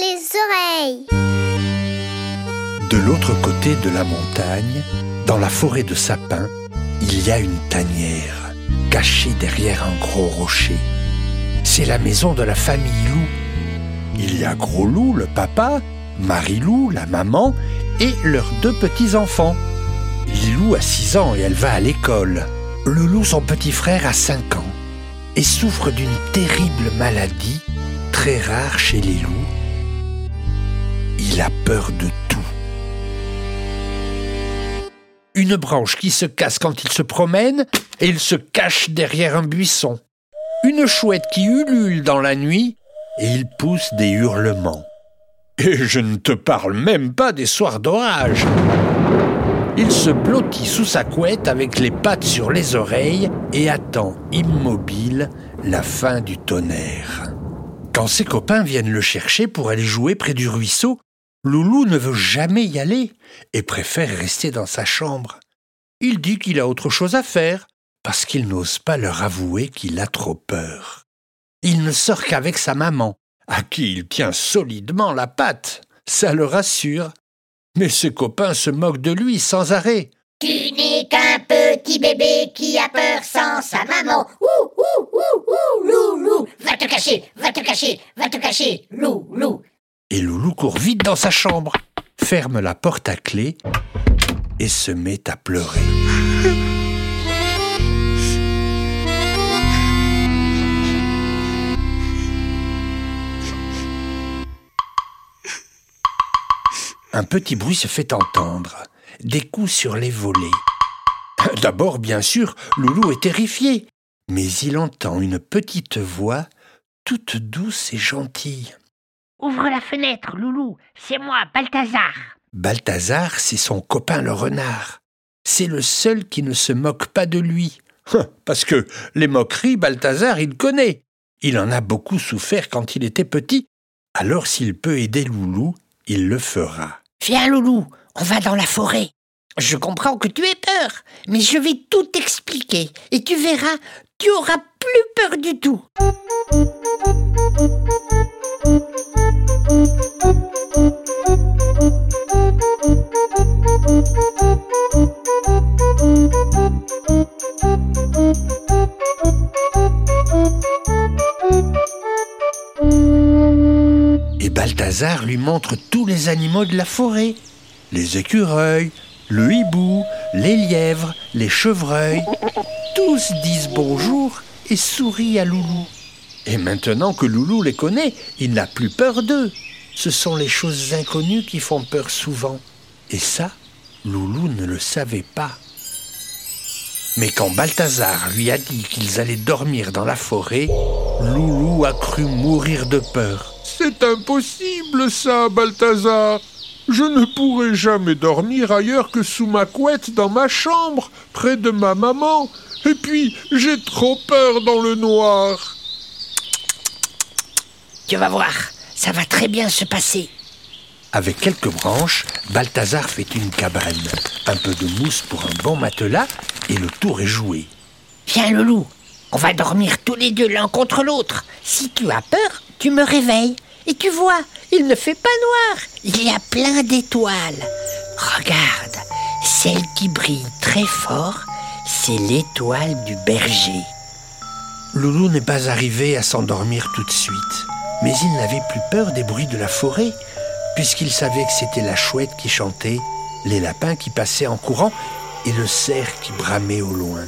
les oreilles. De l'autre côté de la montagne, dans la forêt de sapins, il y a une tanière cachée derrière un gros rocher. C'est la maison de la famille Loup. Il y a Gros Loup, le papa, Marie-Loup, la maman, et leurs deux petits-enfants. Lilou a 6 ans et elle va à l'école. Loulou, son petit frère, a 5 ans et souffre d'une terrible maladie très rare chez les loups. Il a peur de tout. Une branche qui se casse quand il se promène et il se cache derrière un buisson. Une chouette qui ulule dans la nuit et il pousse des hurlements. Et je ne te parle même pas des soirs d'orage. Il se blottit sous sa couette avec les pattes sur les oreilles et attend immobile la fin du tonnerre. Quand ses copains viennent le chercher pour aller jouer près du ruisseau, Loulou ne veut jamais y aller et préfère rester dans sa chambre. Il dit qu'il a autre chose à faire parce qu'il n'ose pas leur avouer qu'il a trop peur. Il ne sort qu'avec sa maman, à qui il tient solidement la patte. Ça le rassure mais ses copains se moquent de lui sans arrêt. Tu n'es qu'un petit bébé qui a peur sans sa maman. Ouh, ouh, ouh, ouh, lou, lou. Va te cacher, va te cacher, va te cacher, lou, lou. Et Loulou court vite dans sa chambre, ferme la porte à clé et se met à pleurer. un petit bruit se fait entendre, des coups sur les volets. D'abord, bien sûr, Loulou est terrifié, mais il entend une petite voix toute douce et gentille. Ouvre la fenêtre, Loulou, c'est moi, Balthazar. Balthazar, c'est son copain le renard. C'est le seul qui ne se moque pas de lui. Parce que les moqueries, Balthazar, il connaît. Il en a beaucoup souffert quand il était petit. Alors s'il peut aider Loulou, il le fera. Viens, Loulou, on va dans la forêt. Je comprends que tu aies peur, mais je vais tout expliquer et tu verras, tu auras plus peur du tout. Balthazar lui montre tous les animaux de la forêt. Les écureuils, le hibou, les lièvres, les chevreuils. Tous disent bonjour et sourient à Loulou. Et maintenant que Loulou les connaît, il n'a plus peur d'eux. Ce sont les choses inconnues qui font peur souvent. Et ça, Loulou ne le savait pas. Mais quand Balthazar lui a dit qu'ils allaient dormir dans la forêt, Loulou a cru mourir de peur. C'est impossible ça, Balthazar. Je ne pourrai jamais dormir ailleurs que sous ma couette dans ma chambre, près de ma maman. Et puis, j'ai trop peur dans le noir. Tu vas voir, ça va très bien se passer. Avec quelques branches, Balthazar fait une cabane, un peu de mousse pour un bon matelas, et le tour est joué. Viens, le loup, on va dormir tous les deux l'un contre l'autre. Si tu as peur, tu me réveilles. Et tu vois, il ne fait pas noir. Il y a plein d'étoiles. Regarde, celle qui brille très fort, c'est l'étoile du berger. Loulou n'est pas arrivé à s'endormir tout de suite, mais il n'avait plus peur des bruits de la forêt, puisqu'il savait que c'était la chouette qui chantait, les lapins qui passaient en courant et le cerf qui bramait au loin.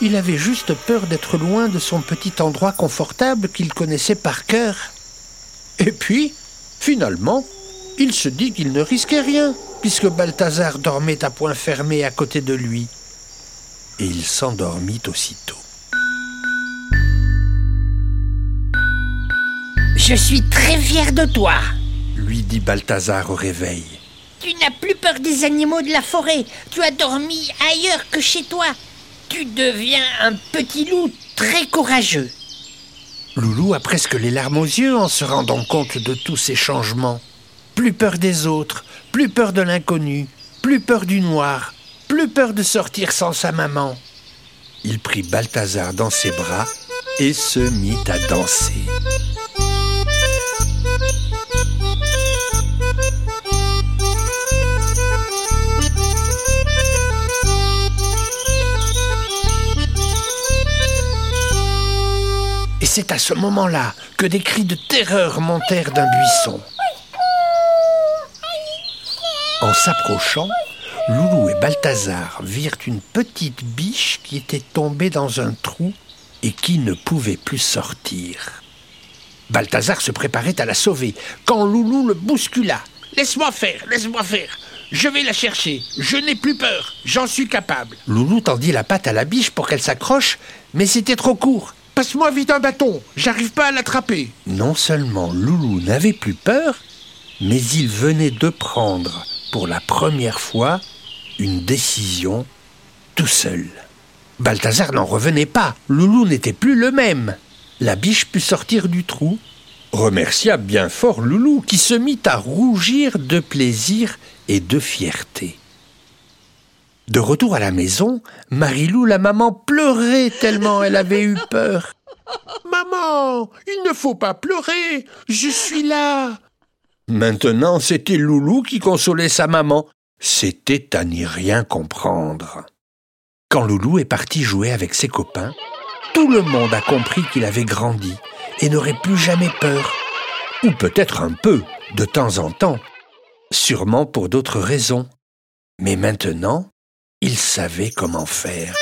Il avait juste peur d'être loin de son petit endroit confortable qu'il connaissait par cœur. Et puis, finalement, il se dit qu'il ne risquait rien, puisque Balthazar dormait à point fermé à côté de lui. Et il s'endormit aussitôt. Je suis très fier de toi, lui dit Balthazar au réveil. Tu n'as plus peur des animaux de la forêt. Tu as dormi ailleurs que chez toi. Tu deviens un petit loup très courageux. Loulou a presque les larmes aux yeux en se rendant compte de tous ces changements. Plus peur des autres, plus peur de l'inconnu, plus peur du noir, plus peur de sortir sans sa maman. Il prit Balthazar dans ses bras et se mit à danser. C'est à ce moment-là que des cris de terreur montèrent d'un buisson. En s'approchant, Loulou et Balthazar virent une petite biche qui était tombée dans un trou et qui ne pouvait plus sortir. Balthazar se préparait à la sauver quand Loulou le bouscula. Laisse-moi faire, laisse-moi faire. Je vais la chercher. Je n'ai plus peur. J'en suis capable. Loulou tendit la patte à la biche pour qu'elle s'accroche, mais c'était trop court. Passe-moi vite un bâton. J'arrive pas à l'attraper. Non seulement Loulou n'avait plus peur, mais il venait de prendre, pour la première fois, une décision tout seul. Balthazar n'en revenait pas. Loulou n'était plus le même. La biche put sortir du trou, remercia bien fort Loulou, qui se mit à rougir de plaisir et de fierté. De retour à la maison, Marilou, la maman, pleurait tellement elle avait eu peur. Maman, il ne faut pas pleurer. Je suis là. Maintenant, c'était Loulou qui consolait sa maman. C'était à n'y rien comprendre. Quand Loulou est parti jouer avec ses copains, tout le monde a compris qu'il avait grandi et n'aurait plus jamais peur. Ou peut-être un peu, de temps en temps, sûrement pour d'autres raisons. Mais maintenant, il savait comment faire.